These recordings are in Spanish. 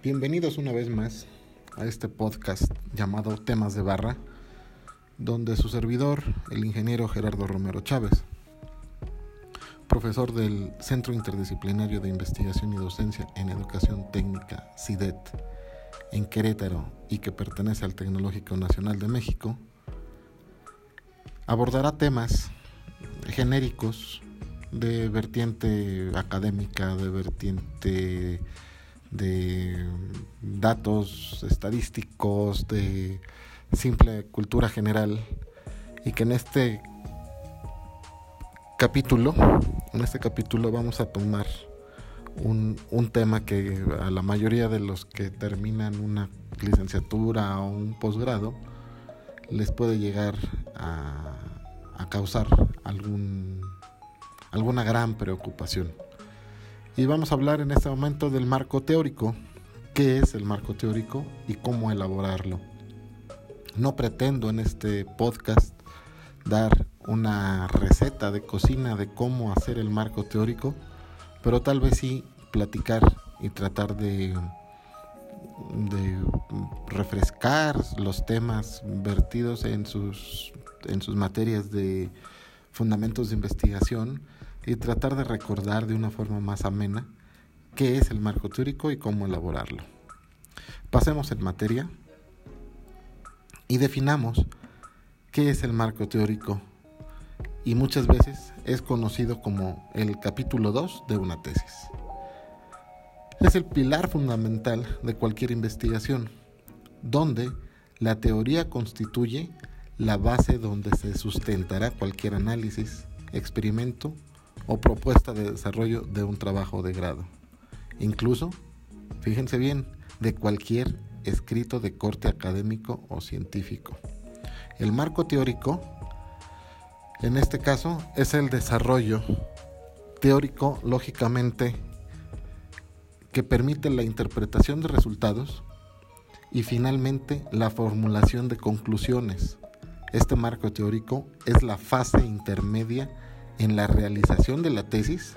Bienvenidos una vez más a este podcast llamado Temas de Barra, donde su servidor, el ingeniero Gerardo Romero Chávez, profesor del Centro Interdisciplinario de Investigación y Docencia en Educación Técnica, CIDET, en Querétaro y que pertenece al Tecnológico Nacional de México, abordará temas genéricos de vertiente académica, de vertiente de datos estadísticos, de simple cultura general y que en este capítulo, en este capítulo vamos a tomar un, un, tema que a la mayoría de los que terminan una licenciatura o un posgrado les puede llegar a, a causar algún, alguna gran preocupación. Y vamos a hablar en este momento del marco teórico. ¿Qué es el marco teórico y cómo elaborarlo? No pretendo en este podcast dar una receta de cocina de cómo hacer el marco teórico, pero tal vez sí platicar y tratar de, refrescar los temas vertidos en sus, en sus materias de fundamentos de investigación y tratar de recordar de una forma más amena qué es el marco teórico y cómo elaborarlo. Pasemos en materia y definamos qué es el marco teórico y muchas veces es conocido como el capítulo 2 de una tesis. Es el pilar fundamental de cualquier investigación, donde la teoría constituye la base donde se sustentará cualquier análisis, experimento o propuesta de desarrollo de un trabajo de grado. Incluso, fíjense bien, de cualquier escrito de corte académico o científico. El marco teórico, en este caso, es el desarrollo teórico, lógicamente, que permite la interpretación de resultados y finalmente la formulación de conclusiones. Este marco teórico es la fase intermedia en la realización de la tesis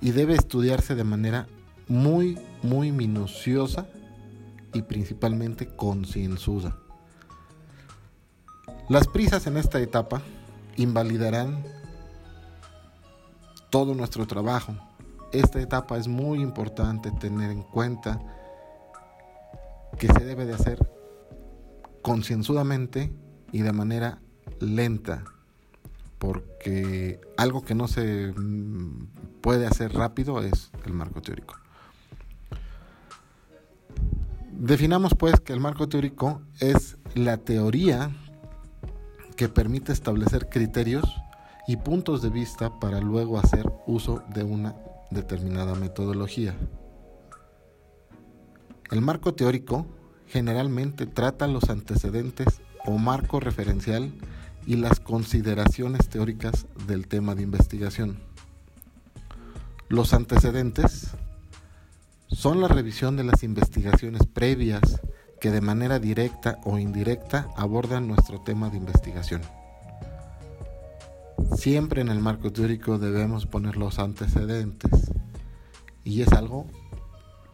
y debe estudiarse de manera muy, muy minuciosa y principalmente concienzuda. Las prisas en esta etapa invalidarán todo nuestro trabajo. Esta etapa es muy importante tener en cuenta que se debe de hacer concienzudamente y de manera lenta porque algo que no se mm, puede hacer rápido es el marco teórico. Definamos pues que el marco teórico es la teoría que permite establecer criterios y puntos de vista para luego hacer uso de una determinada metodología. El marco teórico generalmente trata los antecedentes o marco referencial y las consideraciones teóricas del tema de investigación. Los antecedentes son la revisión de las investigaciones previas que de manera directa o indirecta abordan nuestro tema de investigación. Siempre en el marco teórico debemos poner los antecedentes y es algo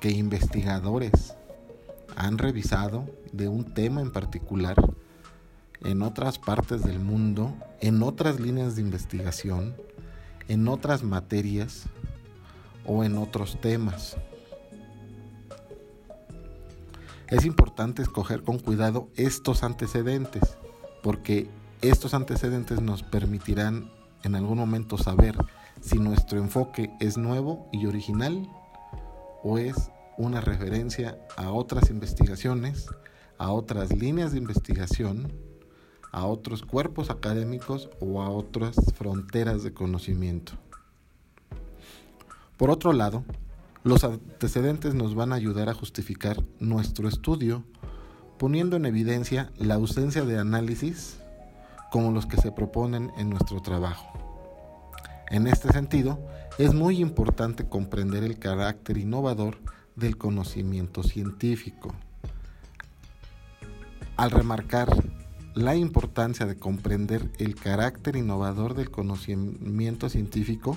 que investigadores han revisado de un tema en particular en otras partes del mundo, en otras líneas de investigación, en otras materias o en otros temas. Es importante escoger con cuidado estos antecedentes, porque estos antecedentes nos permitirán en algún momento saber si nuestro enfoque es nuevo y original o es una referencia a otras investigaciones, a otras líneas de investigación a otros cuerpos académicos o a otras fronteras de conocimiento. Por otro lado, los antecedentes nos van a ayudar a justificar nuestro estudio, poniendo en evidencia la ausencia de análisis como los que se proponen en nuestro trabajo. En este sentido, es muy importante comprender el carácter innovador del conocimiento científico. Al remarcar la importancia de comprender el carácter innovador del conocimiento científico,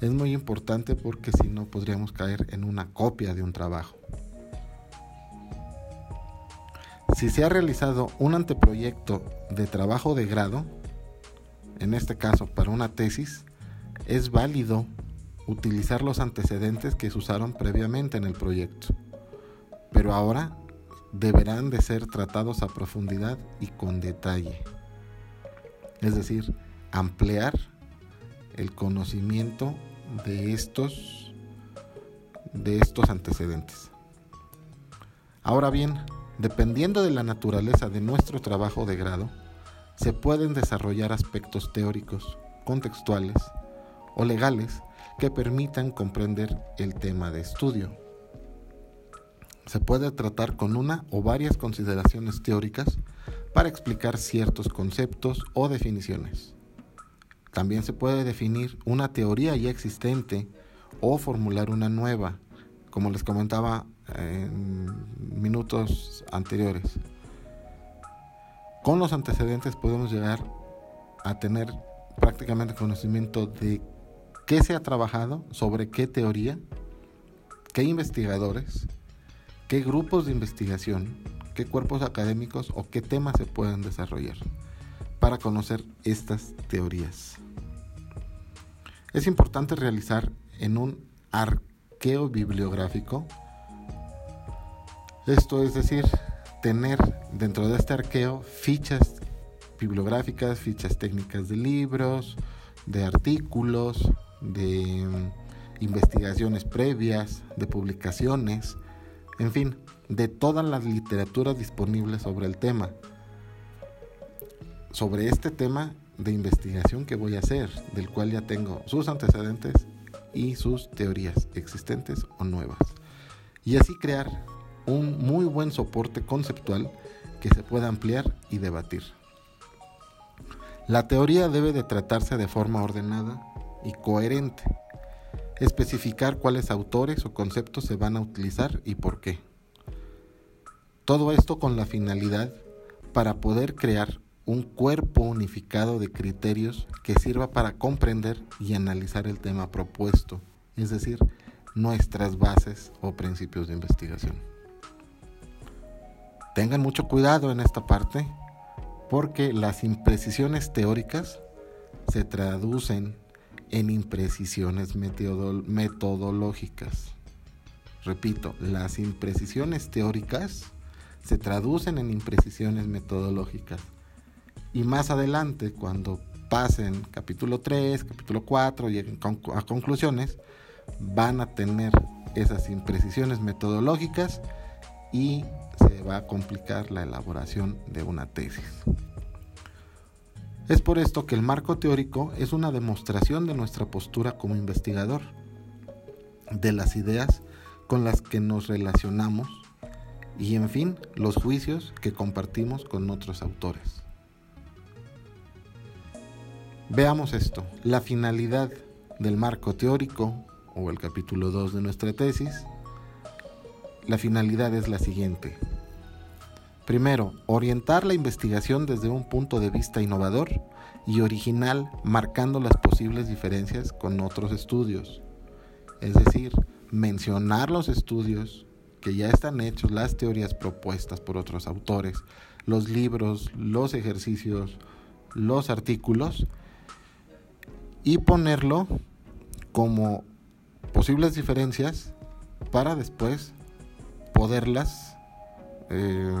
es muy importante porque si no podríamos caer en una copia de un trabajo. Si se ha realizado un anteproyecto de trabajo de grado, en este caso para una tesis, es válido utilizar los antecedentes que se usaron previamente en el proyecto, pero ahora deberán de ser tratados a profundidad y con detalle. Es decir, ampliar el conocimiento de estos de estos antecedentes. Ahora bien, dependiendo de la naturaleza de nuestro trabajo de grado, se pueden desarrollar aspectos teóricos, contextuales o legales que permitan comprender el tema de estudio. Se puede tratar con una o varias consideraciones teóricas para explicar ciertos conceptos o definiciones. También se puede definir una teoría ya existente o formular una nueva, como les comentaba en minutos anteriores. Con los antecedentes podemos llegar a tener prácticamente conocimiento de qué se ha trabajado, sobre qué teoría, qué investigadores, qué grupos de investigación, qué cuerpos académicos o qué temas se pueden desarrollar para conocer estas teorías. Es importante realizar en un arqueo bibliográfico, esto es decir, tener dentro de este arqueo fichas bibliográficas, fichas técnicas de libros, de artículos, de investigaciones previas, de publicaciones, en fin, de todas las literaturas disponibles sobre el tema sobre este tema de investigación que voy a hacer, del cual ya tengo sus antecedentes y sus teorías existentes o nuevas. Y así crear un muy buen soporte conceptual que se pueda ampliar y debatir. La teoría debe de tratarse de forma ordenada y coherente. Especificar cuáles autores o conceptos se van a utilizar y por qué. Todo esto con la finalidad para poder crear un cuerpo unificado de criterios que sirva para comprender y analizar el tema propuesto, es decir, nuestras bases o principios de investigación. Tengan mucho cuidado en esta parte porque las imprecisiones teóricas se traducen en imprecisiones metodológicas. Repito, las imprecisiones teóricas se traducen en imprecisiones metodológicas y más adelante, cuando pasen capítulo 3, capítulo 4, lleguen a conclusiones, van a tener esas imprecisiones metodológicas y se va a complicar la elaboración de una tesis. Es por esto que el marco teórico es una demostración de nuestra postura como investigador, de las ideas con las que nos relacionamos y en fin los juicios que compartimos con otros autores. Veamos esto, la finalidad del marco teórico o el capítulo 2 de nuestra tesis. La finalidad es la siguiente. Primero, orientar la investigación desde un punto de vista innovador y original, marcando las posibles diferencias con otros estudios. Es decir, mencionar los estudios que ya están hechos, las teorías propuestas por otros autores, los libros, los ejercicios, los artículos y ponerlo como posibles diferencias para después poderlas eh,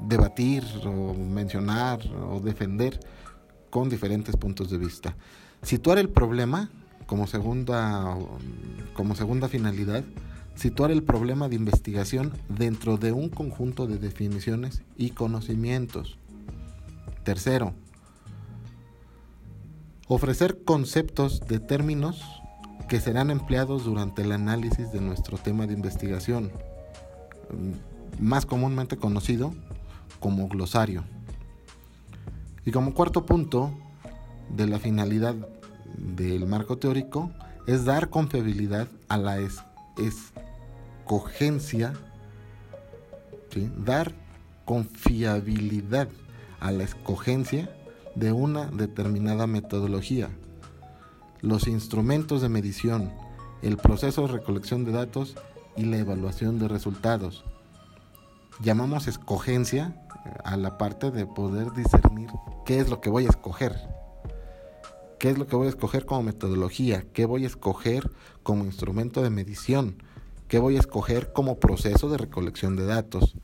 debatir o mencionar o defender con diferentes puntos de vista. Situar el problema como segunda, como segunda finalidad, situar el problema de investigación dentro de un conjunto de definiciones y conocimientos. Tercero, Ofrecer conceptos de términos que serán empleados durante el análisis de nuestro tema de investigación, más comúnmente conocido como glosario. Y como cuarto punto de la finalidad del marco teórico es dar confiabilidad a la escogencia, dar confiabilidad a la escogencia de una determinada metodología. los instrumentos de medición, el proceso de recolección de datos y la evaluación de resultados. Llamamos escogencia a la parte de poder discernir qué es lo que voy a escoger. ¿Qué es lo que voy a escoger como metodología? ¿Qué voy a escoger como instrumento de medición? ¿Qué voy a escoger como proceso de recolección de datos?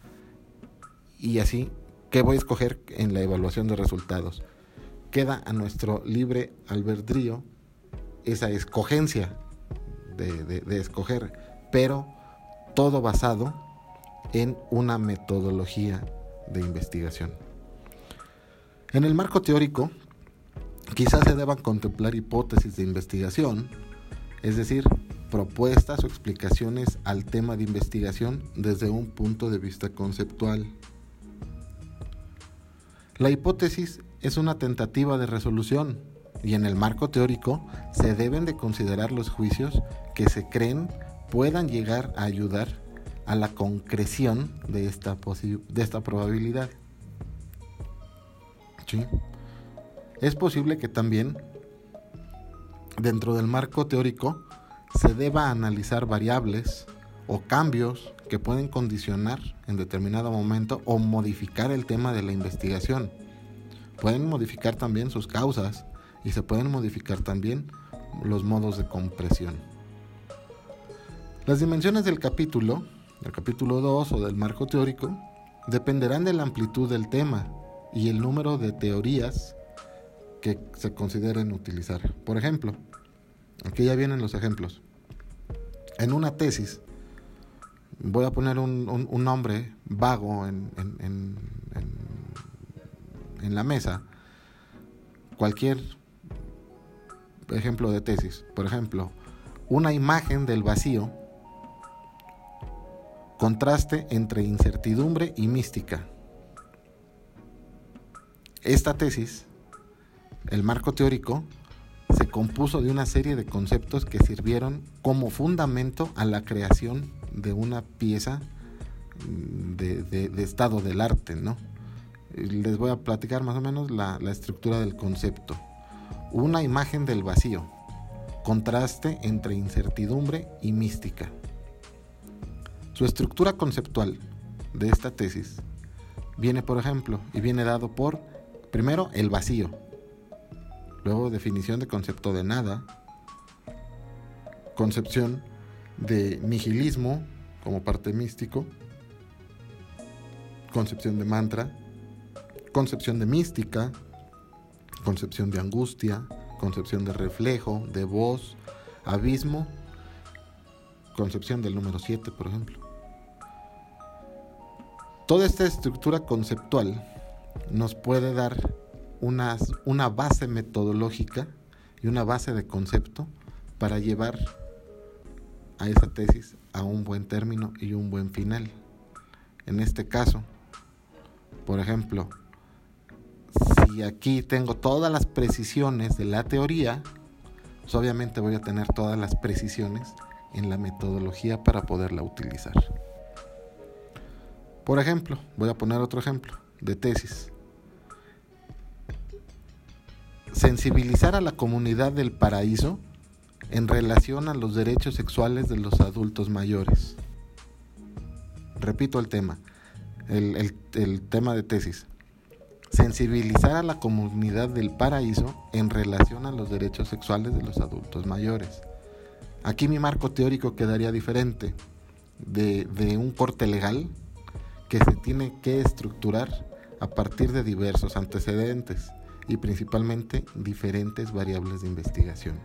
Y así, ¿qué voy a escoger en la evaluación de resultados? Queda a nuestro libre albedrío esa escogencia de, de escoger, pero todo basado en una metodología de investigación. En el marco teórico, Quizás se deban contemplar hipótesis de investigación, es decir, propuestas o explicaciones al tema de investigación desde un punto de vista conceptual. La hipótesis es una tentativa de resolución y en el marco teórico se deben de considerar los juicios que se creen puedan llegar a ayudar a la concreción de esta, de esta probabilidad. ¿Sí? Es posible que también dentro del marco teórico se deba analizar variables o cambios que pueden condicionar en determinado momento o modificar el tema de la investigación. Pueden modificar también sus causas y se pueden modificar también los modos de compresión. Las dimensiones del capítulo, del capítulo 2 o del marco teórico, dependerán de la amplitud del tema y el número de teorías que se consideren utilizar. Por ejemplo, aquí ya vienen los ejemplos. En una tesis, voy a poner un, nombre vago en, en, en, la mesa, cualquier ejemplo de tesis. Por ejemplo, una imagen del vacío, contraste entre incertidumbre y mística. Esta tesis el marco teórico se compuso de una serie de conceptos que sirvieron como fundamento a la creación de una pieza mm, de, estado del arte, ¿no? Les voy a platicar más o menos la, la estructura del concepto. Una imagen del vacío, contraste entre incertidumbre y mística. Su estructura conceptual de esta tesis viene, por ejemplo, y viene dado por, primero, el vacío, Luego definición de concepto de nada. Concepción de nihilismo como parte místico. Concepción de mantra. Concepción de mística. Concepción de angustia. Concepción de reflejo, de voz, abismo. Concepción del número 7, por ejemplo. Toda esta estructura conceptual nos puede dar una, base metodológica y una base de concepto para llevar a esa tesis a un buen término y un buen final. En este caso, por ejemplo, si aquí tengo todas las precisiones de la teoría, pues obviamente voy a tener todas las precisiones en la metodología para poderla utilizar. Por ejemplo, voy a poner otro ejemplo de tesis sensibilizar a la comunidad del paraíso en relación a los derechos sexuales de los adultos mayores. Repito el tema, el, tema de tesis. Sensibilizar a la comunidad del paraíso en relación a los derechos sexuales de los adultos mayores. Aquí mi marco teórico quedaría diferente de, un corte legal que se tiene que estructurar a partir de diversos antecedentes y principalmente diferentes variables de investigación.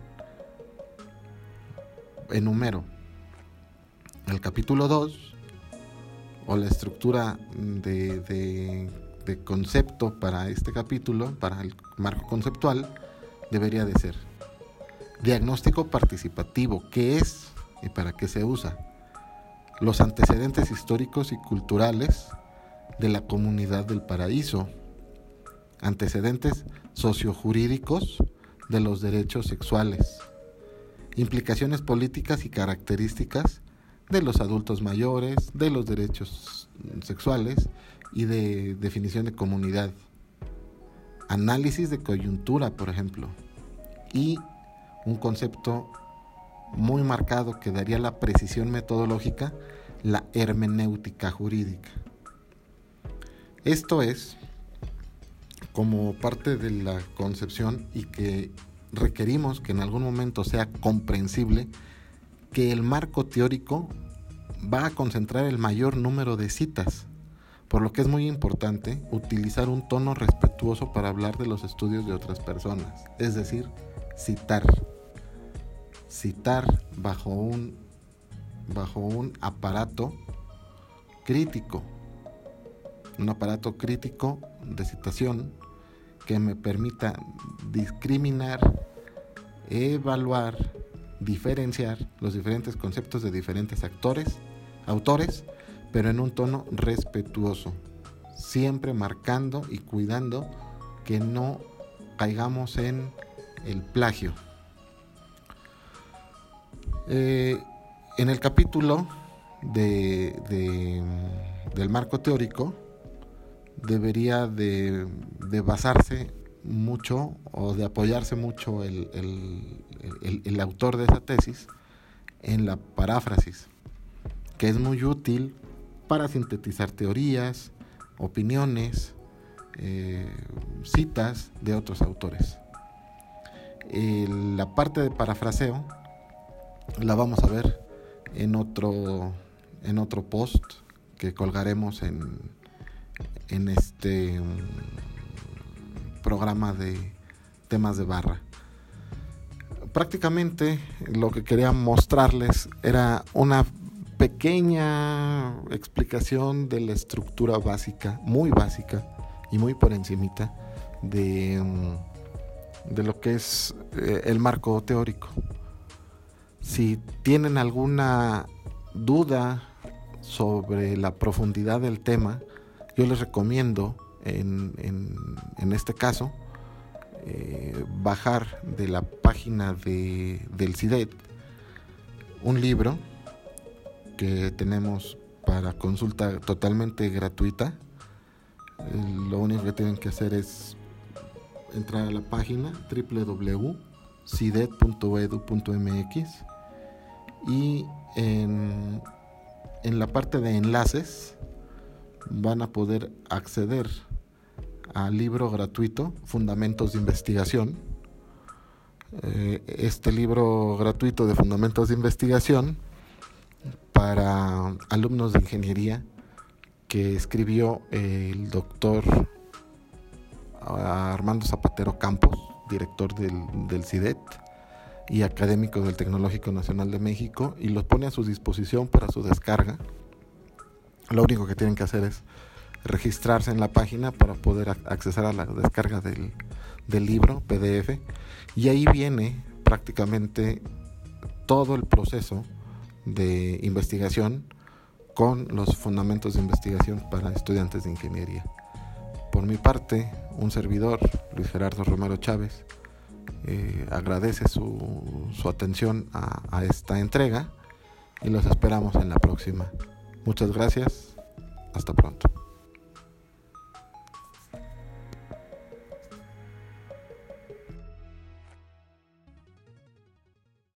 Enumero el capítulo 2 o la estructura de, concepto para este capítulo, para el marco conceptual, debería de ser diagnóstico participativo, qué es y para qué se usa, los antecedentes históricos y culturales de la comunidad del paraíso, antecedentes sociojurídicos de los derechos sexuales, implicaciones políticas y características de los adultos mayores, de los derechos sexuales y de definición de comunidad, análisis de coyuntura, por ejemplo, y un concepto muy marcado que daría la precisión metodológica, la hermenéutica jurídica. Esto es como parte de la concepción y que requerimos que en algún momento sea comprensible que el marco teórico va a concentrar el mayor número de citas, por lo que es muy importante utilizar un tono respetuoso para hablar de los estudios de otras personas, es decir, citar. Citar bajo un, bajo un aparato crítico, un aparato crítico de citación que me permita discriminar, evaluar, diferenciar los diferentes conceptos de diferentes actores, autores, pero en un tono respetuoso, siempre marcando y cuidando que no caigamos en el plagio. Eh, en el capítulo de, del marco teórico, debería de, basarse mucho o de apoyarse mucho el, el, autor de esa tesis en la paráfrasis, que es muy útil para sintetizar teorías, opiniones, eh, citas de otros autores. la parte de parafraseo la vamos a ver en otro, en otro post que colgaremos en, en este mm, programa de temas de barra. Prácticamente lo que quería mostrarles era una pequeña explicación de la estructura básica, muy básica y muy por encimita de, mm, de lo que es eh, el marco teórico. Si tienen alguna duda sobre la profundidad del tema, yo les recomiendo en, en, este caso eh, bajar de la página de, del CIDET un libro que tenemos para consulta totalmente gratuita. lo único que tienen que hacer es entrar a la página www.cidet.edu.mx y en, la parte de enlaces van a poder acceder al libro gratuito Fundamentos de Investigación. Eh, este libro gratuito de Fundamentos de Investigación para alumnos de ingeniería que escribió el doctor Armando Zapatero Campos, director del CIDET y académico del Tecnológico Nacional de México, y los pone a su disposición para su descarga lo único que tienen que hacer es registrarse en la página para poder acceder a la descarga del, libro PDF y ahí viene prácticamente todo el proceso de investigación con los fundamentos de investigación para estudiantes de ingeniería. Por mi parte, un servidor, Luis Gerardo Romero Chávez, eh, agradece su, su atención a, a esta entrega y los esperamos en la próxima. Muchas gracias. Hasta pronto.